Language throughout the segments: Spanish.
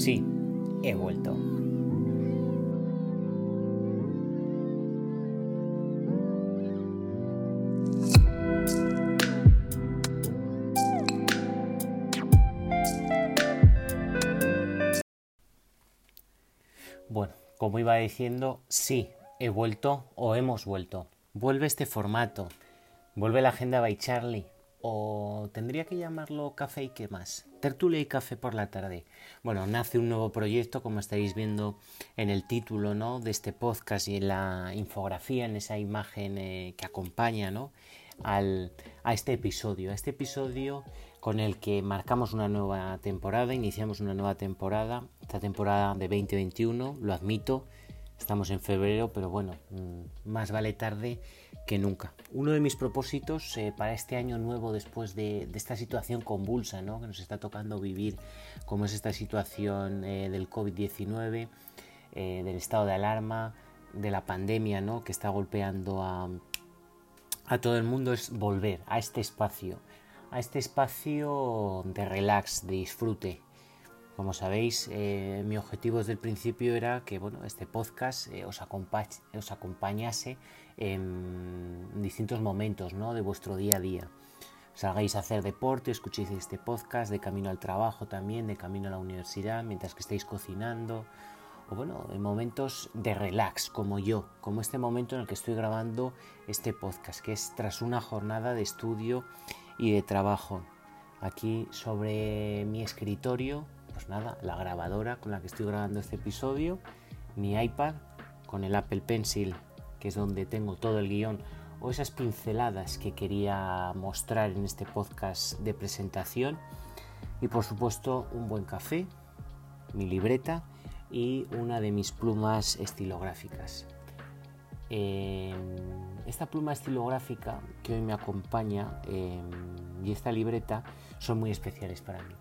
Sí, he vuelto. Bueno, como iba diciendo, sí, he vuelto o hemos vuelto. Vuelve este formato. Vuelve la agenda by Charlie. O tendría que llamarlo café y qué más. Tertulia y café por la tarde. Bueno, nace un nuevo proyecto, como estáis viendo en el título ¿no? de este podcast y en la infografía, en esa imagen eh, que acompaña ¿no? Al, a este episodio. A este episodio con el que marcamos una nueva temporada, iniciamos una nueva temporada, esta temporada de 2021, lo admito, estamos en febrero, pero bueno, mm, más vale tarde que nunca. Uno de mis propósitos eh, para este año nuevo, después de, esta situación convulsa ¿no? que nos está tocando vivir, como es esta situación eh, del COVID-19, eh, del estado de alarma, de la pandemia ¿no? que está golpeando a, a todo el mundo, es volver a este espacio, a este espacio de relax, de disfrute, como sabéis, eh, mi objetivo desde el principio era que bueno, este podcast eh, os, os, acompañase en distintos momentos ¿no? de vuestro día a día. Salgáis a hacer deporte, escuchéis este podcast de camino al trabajo también, de camino a la universidad, mientras que estáis cocinando, o bueno, en momentos de relax, como yo, como este momento en el que estoy grabando este podcast, que es tras una jornada de estudio y de trabajo. Aquí sobre mi escritorio pues nada, la grabadora con la que estoy grabando este episodio, mi iPad con el Apple Pencil, que es donde tengo todo el guion, o esas pinceladas que quería mostrar en este podcast de presentación, y por supuesto un buen café, mi libreta y una de mis plumas estilográficas. esta pluma estilográfica que hoy me acompaña em, y esta libreta son muy especiales para mí.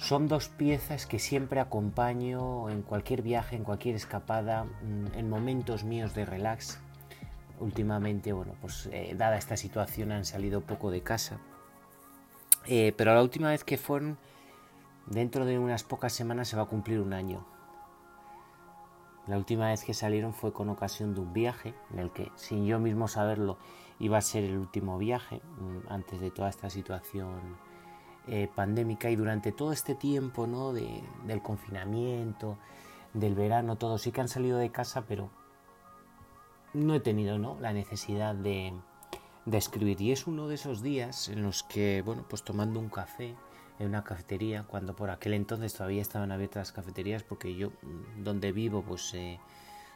Son dos piezas que siempre acompaño en cualquier viaje, en cualquier escapada, mm, en momentos míos de relax. Últimamente, bueno, pues eh, dada esta situación han salido poco de casa. Eh, pero la última vez que fueron, dentro de unas pocas semanas se va a cumplir un año. La última vez que salieron fue con ocasión de un viaje, en el que, sin yo mismo saberlo, iba a ser el último viaje mm, antes de toda esta situación eh, pandémica y durante todo este tiempo ¿no? De, del confinamiento, del verano, todo sí que han salido de casa, pero no he tenido ¿no? la necesidad de, de escribir. Y es uno de esos días en los que, bueno, pues tomando un café en una cafetería, cuando por aquel entonces todavía estaban abiertas las cafeterías, porque yo donde vivo, pues eh,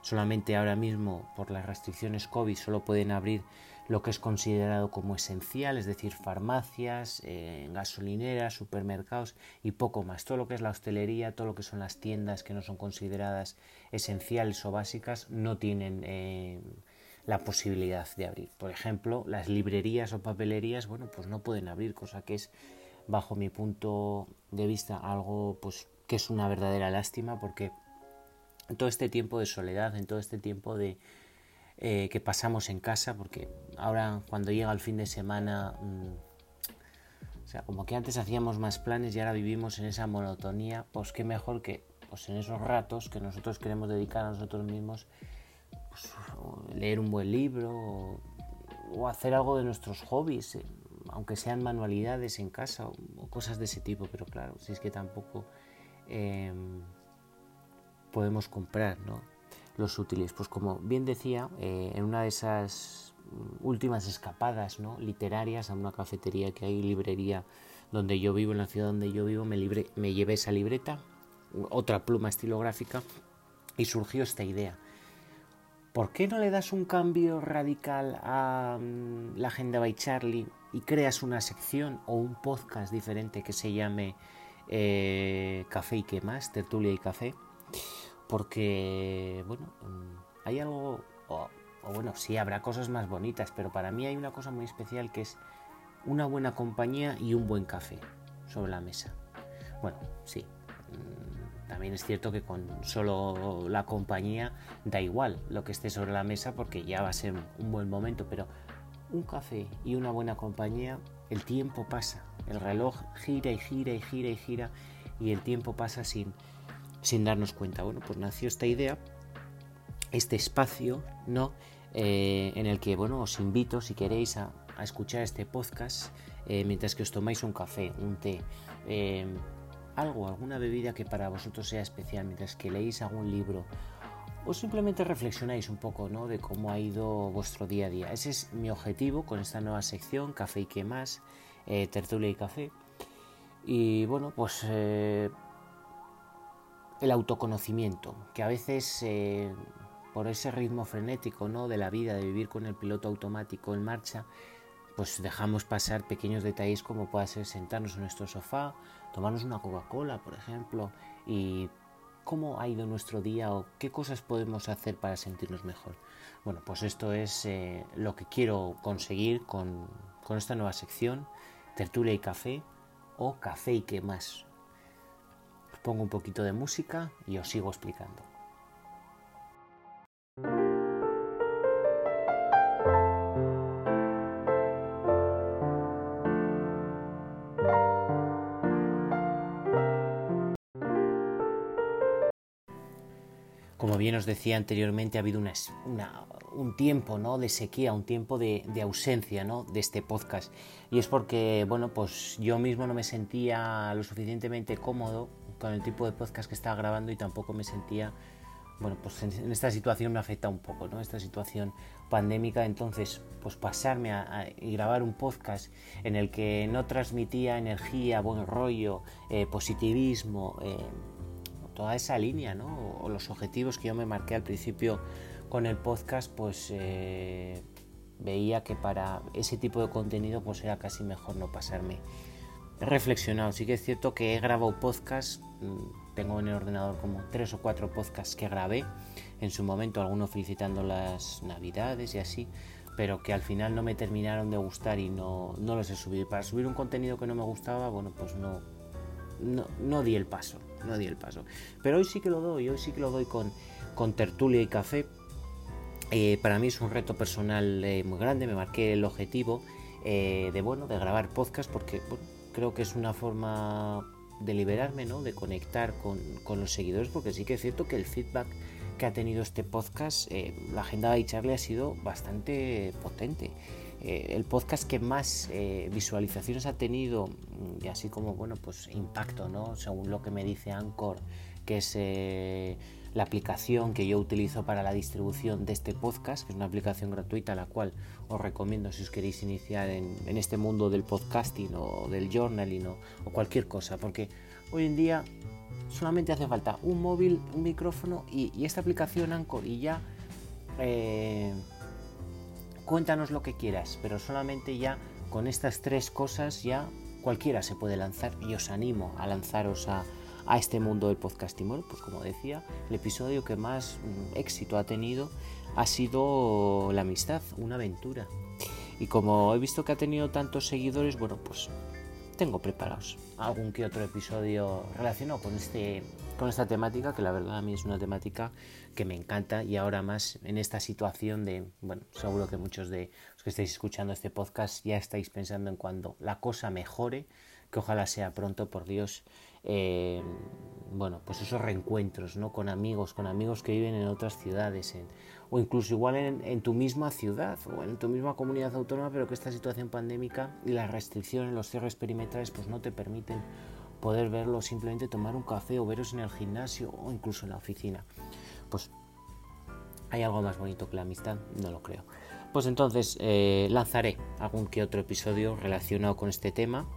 solamente ahora mismo por las restricciones COVID solo pueden abrir lo que es considerado como esencial, es decir, farmacias, eh, gasolineras, supermercados y poco más. Todo lo que es la hostelería, todo lo que son las tiendas que no son consideradas esenciales o básicas, no tienen eh, la posibilidad de abrir. Por ejemplo, las librerías o papelerías, bueno, pues no pueden abrir, cosa que es, bajo mi punto de vista, algo pues que es una verdadera lástima porque en todo este tiempo de soledad, en todo este tiempo de eh, que pasamos en casa, porque ahora cuando llega el fin de semana, mm, o sea, como que antes hacíamos más planes y ahora vivimos en esa monotonía, pues qué mejor que pues en esos ratos que nosotros queremos dedicar a nosotros mismos, pues, leer un buen libro o, hacer algo de nuestros hobbies, eh, aunque sean manualidades en casa o, cosas de ese tipo, pero claro, si es que tampoco em, podemos comprar, ¿no? los útiles. Pues como bien decía, eh, en una de esas últimas escapadas ¿no? literarias a una cafetería que hay, librería donde yo vivo, en la ciudad donde yo vivo, me, libre, me llevé esa libreta, otra pluma estilográfica y surgió esta idea. ¿Por qué no le das un cambio radical a mm, la agenda by Charlie y creas una sección o un podcast diferente que se llame eh, Café y qué más, tertulia y café? Porque, bueno, mm, hay algo, o, bueno, sí, habrá cosas más bonitas, pero para mí hay una cosa muy especial que es una buena compañía y un buen café sobre la mesa. Bueno, sí, mm, también es cierto que con solo la compañía da igual lo que esté sobre la mesa porque ya va a ser un buen momento, pero un café y una buena compañía, el tiempo pasa, el reloj gira y gira y gira y gira y el tiempo pasa sin, sin darnos cuenta. Bueno, pues nació esta idea, este espacio, ¿no? Eh, en el que, bueno, os invito, si queréis, a, escuchar este podcast eh, mientras que os tomáis un café, un té, eh, algo, alguna bebida que para vosotros sea especial, mientras que leéis algún libro o simplemente reflexionáis un poco ¿no? de cómo ha ido vuestro día a día. Ese es mi objetivo con esta nueva sección, Café y qué más, tertulia y café. Y bueno, pues el autoconocimiento, que a veces por ese ritmo frenético ¿no? de la vida, de vivir con el piloto automático en marcha, pues dejamos pasar pequeños detalles como puede ser sentarnos en nuestro sofá, tomarnos una Coca-Cola, por ejemplo, y cómo ha ido nuestro día o qué cosas podemos hacer para sentirnos mejor. Bueno, pues esto es eh, lo que quiero conseguir con, con esta nueva sección, tertulia y café, o café y qué más. Pongo un poquito de música y os sigo explicando. Como bien os decía anteriormente, ha habido un tiempo ¿no? de sequía, un tiempo de, ausencia ¿no? de este podcast. Y es porque bueno, pues yo mismo no me sentía lo suficientemente cómodo con el tipo de podcast que estaba grabando y tampoco me sentía, bueno, pues en, esta situación me afecta un poco, ¿no? Esta situación pandémica, entonces, pues pasarme a, grabar un podcast en el que no transmitía energía, buen rollo, eh, positivismo, eh, toda esa línea, ¿no? O los objetivos que yo me marqué al principio con el podcast, pues eh, veía que para ese tipo de contenido pues era casi mejor no pasarme. Reflexionado, sí que es cierto que he grabado podcast, mm, tengo en el ordenador como tres o cuatro podcasts que grabé en su momento, algunos felicitando las navidades y así, pero que al final no me terminaron de gustar y no, no los he subido. Para subir un contenido que no me gustaba, bueno, pues no, no, no di el paso no di el paso. Pero hoy sí que lo doy, hoy sí que lo doy con, con tertulia y café. Eh, para mí es un reto personal eh, muy grande, me marqué el objetivo eh, de, bueno, de grabar podcast porque creo que es una forma de liberarme, ¿no? de conectar con, con, los seguidores, porque sí que es cierto que el feedback que ha tenido este podcast, la agenda de Charlie ha sido bastante potente. Eh, el podcast que más eh, visualizaciones ha tenido y así como bueno pues impacto no según lo que me dice Anchor que es eh, la aplicación que yo utilizo para la distribución de este podcast que es una aplicación gratuita la cual os recomiendo si os queréis iniciar en, este mundo del podcasting o del journaling o, o, cualquier cosa porque hoy en día solamente hace falta un móvil un micrófono y, y esta aplicación Anchor y ya cuéntanos lo que quieras, pero solamente ya con estas tres cosas ya cualquiera se puede lanzar y os animo a lanzaros a, este mundo del podcasting. Bueno, pues como decía, el episodio que más mm, éxito ha tenido ha sido la amistad, una aventura. Y como he visto que ha tenido tantos seguidores, bueno, pues tengo preparados algún que otro episodio relacionado con este con esta temática que la verdad a mí es una temática que me encanta y ahora más en esta situación de bueno seguro que muchos de los que estáis escuchando este podcast ya estáis pensando en cuando la cosa mejore que ojalá sea pronto por Dios eh, bueno pues esos reencuentros no con amigos con amigos que viven en otras ciudades en, o incluso igual en, tu misma ciudad o en tu misma comunidad autónoma, pero que esta situación pandémica y las restricciones, los cierres perimetrales, pues no te permiten poder verlo, simplemente tomar un café o veros en el gimnasio o incluso en la oficina. Pues hay algo más bonito que la amistad, no lo creo. Pues entonces eh, lanzaré algún que otro episodio relacionado con este tema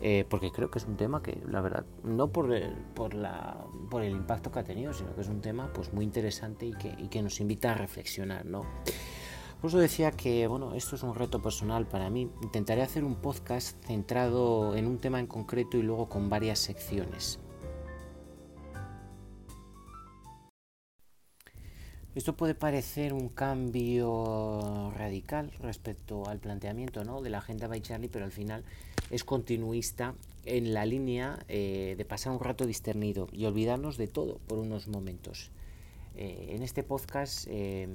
eh, porque creo que es un tema que, la verdad, no por el, por, la, por el impacto que ha tenido, sino que es un tema pues, muy interesante y que, y que nos invita a reflexionar, ¿no? Por eso decía que, bueno, esto es un reto personal para mí. Intentaré hacer un podcast centrado en un tema en concreto y luego con varias secciones. Esto puede parecer un cambio radical respecto al planteamiento ¿no? de la agenda by Charlie, pero al final es continuista en la línea eh, de pasar un rato discernido y olvidarnos de todo por unos momentos. Eh, en este podcast em,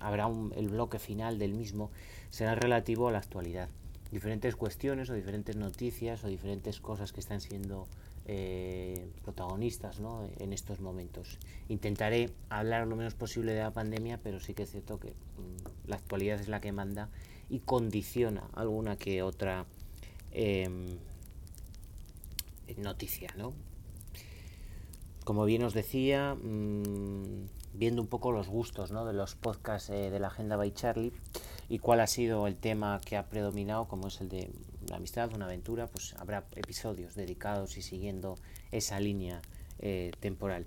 habrá el bloque final del mismo, será relativo a la actualidad. Diferentes cuestiones o diferentes noticias o diferentes cosas que están siendo eh, protagonistas en estos momentos. Intentaré hablar lo menos posible de la pandemia, pero sí que es cierto que mm, la actualidad es la que manda y condiciona alguna que otra em, noticia. ¿no? Como bien os decía, mm, viendo un poco los gustos de los podcasts eh, de la Agenda by Charlie y cuál ha sido el tema que ha predominado, como es el de la amistad, una aventura, pues habrá episodios dedicados y siguiendo esa línea eh, temporal.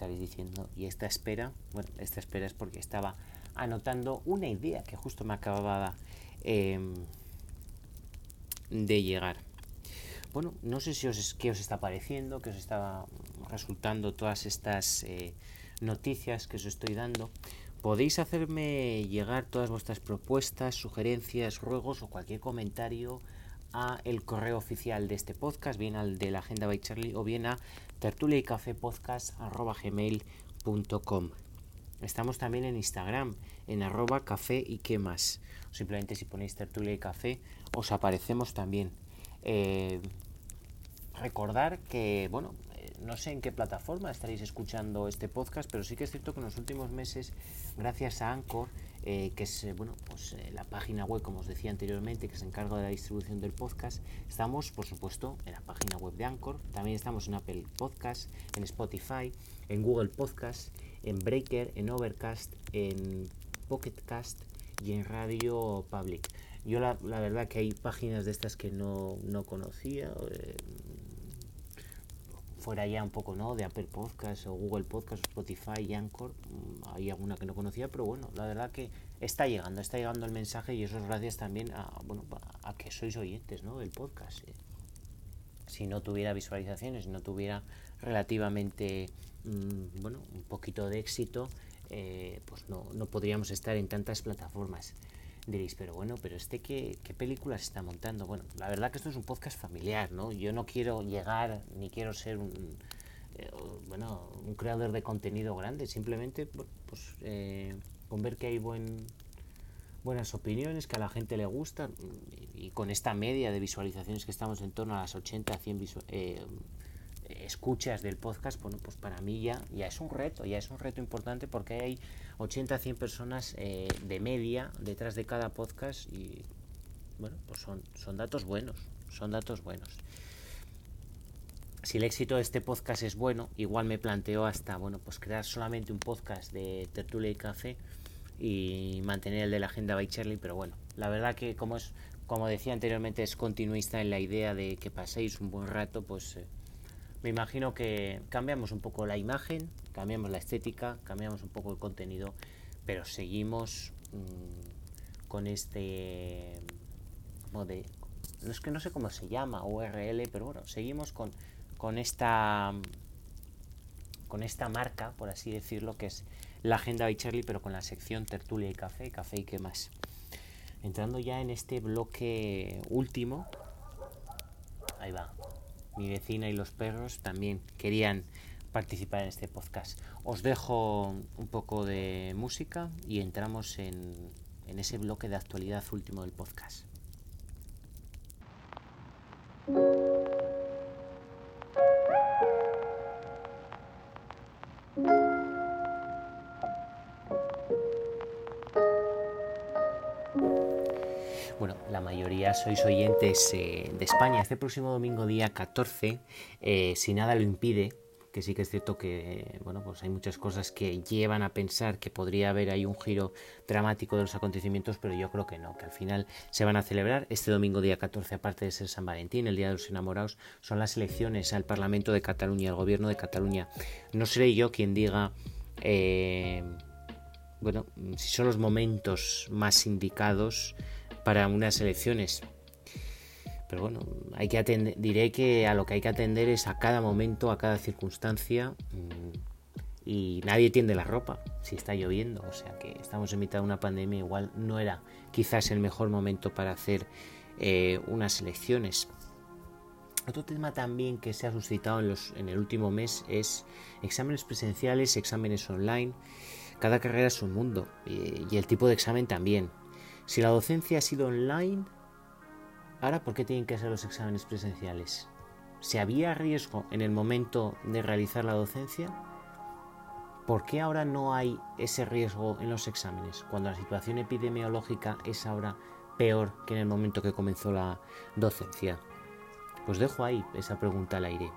Estaréis diciendo, ¿y esta espera? Bueno, esta espera es porque estaba anotando una idea que justo me acababa em, de llegar. Bueno, no sé si os, qué os está pareciendo, qué os está resultando todas estas eh, noticias que os estoy dando. Podéis hacerme llegar todas vuestras propuestas, sugerencias, ruegos o cualquier comentario a el correo oficial de este podcast, bien al de la Agenda by Charlie o bien a tertulia y café podcast@gmail.com. Estamos también en Instagram, en arroba café y qué más. Simplemente si ponéis tertulia y café, os aparecemos también. Eh, recordar que, bueno, no sé en qué plataforma estaréis escuchando este podcast, pero sí que es cierto que en los últimos meses, gracias a Anchor, eh, que es eh, bueno, pues, eh, la página web, como os decía anteriormente, que se encarga de la distribución del podcast, estamos, por supuesto, en la página web de Anchor, también estamos en Apple Podcast, en Spotify, en Google Podcast, en Breaker, en Overcast, en Pocket Cast y en Radio Public. Yo la, la verdad que hay páginas de estas que no, no conocía, fuera ya un poco no de Apple Podcast o Google Podcast, Spotify y Anchor, mm, hay alguna que no conocía, pero bueno, la verdad que está llegando, está llegando el mensaje y eso es gracias también a, bueno, a que sois oyentes ¿no? del podcast. Eh. Si no tuviera visualizaciones, si no tuviera relativamente, mm, bueno, un poquito de éxito, eh, pues no, no podríamos estar en tantas plataformas. Diréis, pero bueno, pero este qué, qué películas está montando. Bueno, la verdad que esto es un podcast familiar, ¿no? Yo no quiero llegar ni quiero ser un, eh, bueno, un creador de contenido grande. Simplemente, pues eh, con ver que hay buen, buenas opiniones, que a la gente le gusta y, con esta media de visualizaciones que estamos en torno a las 80 a 100 eh, escuchas del podcast, bueno, pues para mí ya, ya es un reto, ya es un reto importante porque hay 80 a 100 personas eh, de media detrás de cada podcast y bueno, pues son, son datos buenos, son datos buenos. Si el éxito de este podcast es bueno, igual me planteo hasta, bueno, pues crear solamente un podcast de tertulia y café y mantener el de la agenda by Charlie, pero bueno, la verdad que como es, como decía anteriormente, es continuista en la idea de que paséis un buen rato, pues eh, me imagino que cambiamos un poco la imagen, cambiamos la estética, cambiamos un poco el contenido, pero seguimos mm, con este no es que no sé cómo se llama URL, pero bueno, seguimos con, con esta con esta marca, por así decirlo, que es la agenda de Charlie, pero con la sección tertulia y café, café y qué más. Entrando ya en este bloque último, ahí va, mi vecina y los perros también querían participar en este podcast. Os dejo un poco de música y entramos en, en ese bloque de actualidad último del podcast. Mayoría sois oyentes eh, de España. Este próximo domingo, día 14, eh, si nada lo impide, que sí que es cierto que bueno, pues hay muchas cosas que llevan a pensar que podría haber ahí un giro dramático de los acontecimientos, pero yo creo que no, que al final se van a celebrar este domingo día 14, aparte de ser San Valentín, el Día de los Enamorados, son las elecciones al Parlamento de Cataluña, al Gobierno de Cataluña. No seré yo quien diga eh, bueno, si son los momentos más indicados para unas elecciones. Pero bueno, hay que atender, diré que a lo que hay que atender es a cada momento, a cada circunstancia. Mm, y nadie tiende la ropa si está lloviendo. O sea que estamos en mitad de una pandemia, igual no era quizás el mejor momento para hacer eh, unas elecciones. Otro tema también que se ha suscitado en, los, en el último mes es exámenes presenciales, exámenes online. Cada carrera es un mundo y el tipo de examen también Si la docencia ha sido online, ahora ¿por qué tienen que ser los exámenes presenciales? ¿Se había riesgo en el momento de realizar la docencia? ¿Por qué ahora no hay ese riesgo en los exámenes cuando la situación epidemiológica es ahora peor que en el momento que comenzó la docencia? Pues dejo ahí esa pregunta al aire.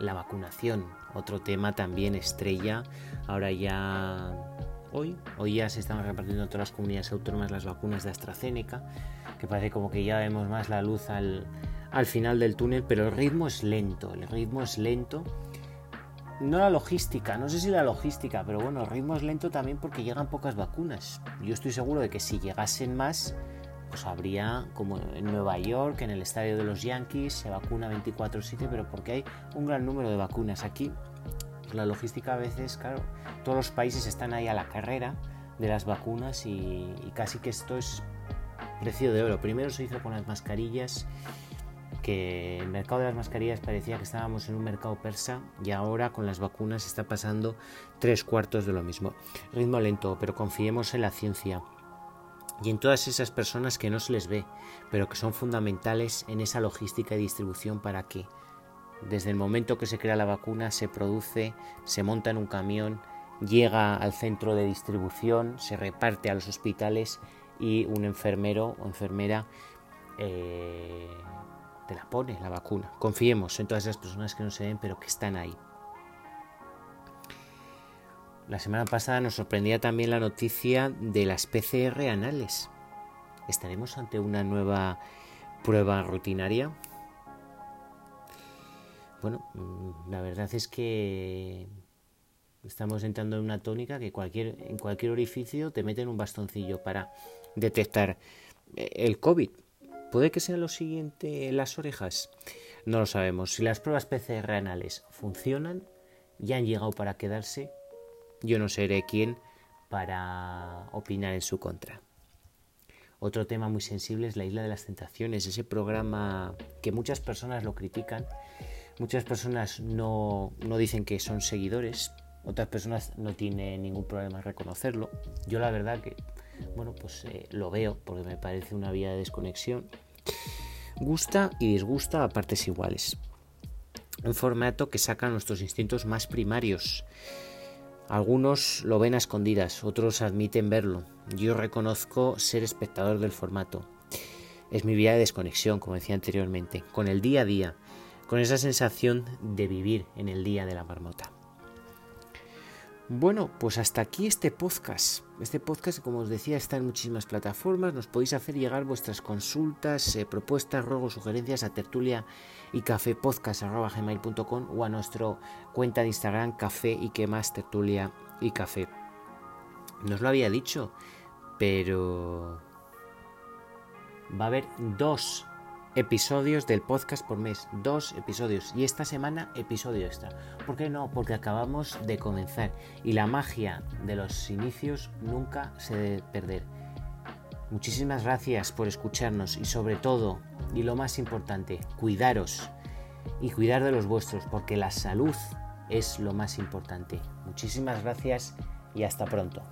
La vacunación, otro tema también estrella. Ahora ya hoy, hoy ya se están repartiendo en todas las comunidades autónomas las vacunas de AstraZeneca, que parece como que ya vemos más la luz al, al final del túnel, pero el ritmo es lento, el ritmo es lento. No la logística, no sé si la logística, pero bueno, el ritmo es lento también porque llegan pocas vacunas. Yo estoy seguro de que si llegasen más, pues habría, como en Nueva York, en el estadio de los Yankees, se vacuna 24/7, pero porque hay un gran número de vacunas. Aquí, la logística a veces, claro, todos los países están ahí a la carrera de las vacunas y, y casi que esto es precio de oro. Primero se hizo con las mascarillas que el mercado de las mascarillas parecía que estábamos en un mercado persa y ahora con las vacunas está pasando tres cuartos de lo mismo. Ritmo lento, pero confiemos en la ciencia y en todas esas personas que no se les ve, pero que son fundamentales en esa logística y distribución para que desde el momento que se crea la vacuna se produce, se monta en un camión, llega al centro de distribución, se reparte a los hospitales y un enfermero o enfermera eh, te la pone la vacuna. Confiemos en todas esas personas que no se ven, pero que están ahí. La semana pasada nos sorprendía también la noticia de las PCR anales. ¿Estaremos ante una nueva prueba rutinaria? Bueno, mm, la verdad es que estamos entrando en una tónica que cualquier, en cualquier orificio te meten un bastoncillo para detectar eh, el COVID. ¿Puede que sea lo siguiente las orejas? No lo sabemos. Si las pruebas PCR anales funcionan y han llegado para quedarse, yo no seré quien para opinar en su contra. Otro tema muy sensible es la Isla de las Tentaciones, ese programa que muchas personas lo critican, muchas personas no, no dicen que son seguidores, otras personas no tienen ningún problema en reconocerlo. Yo la verdad que, bueno, pues eh, lo veo porque me parece una vía de desconexión Gusta y disgusta a partes iguales. Un formato que saca nuestros instintos más primarios. Algunos lo ven a escondidas, otros admiten verlo. Yo reconozco ser espectador del formato. Es mi vía de desconexión, como decía anteriormente, con el día a día, con esa sensación de vivir en el día de la marmota. Bueno, pues hasta aquí este podcast. Este podcast, como os decía, está en muchísimas plataformas. Nos podéis hacer llegar vuestras consultas, eh, propuestas, ruegos, sugerencias a tertulia y café podcast.gmail.com o a nuestra cuenta de Instagram café y que más tertulia y café. No os lo había dicho, pero va a haber dos episodios del podcast por mes, dos episodios y esta semana episodio extra. ¿Por qué no? Porque acabamos de comenzar y la magia de los inicios nunca se debe perder. Muchísimas gracias por escucharnos y sobre todo, y lo más importante, cuidaros y cuidar de los vuestros porque la salud es lo más importante. Muchísimas gracias y hasta pronto.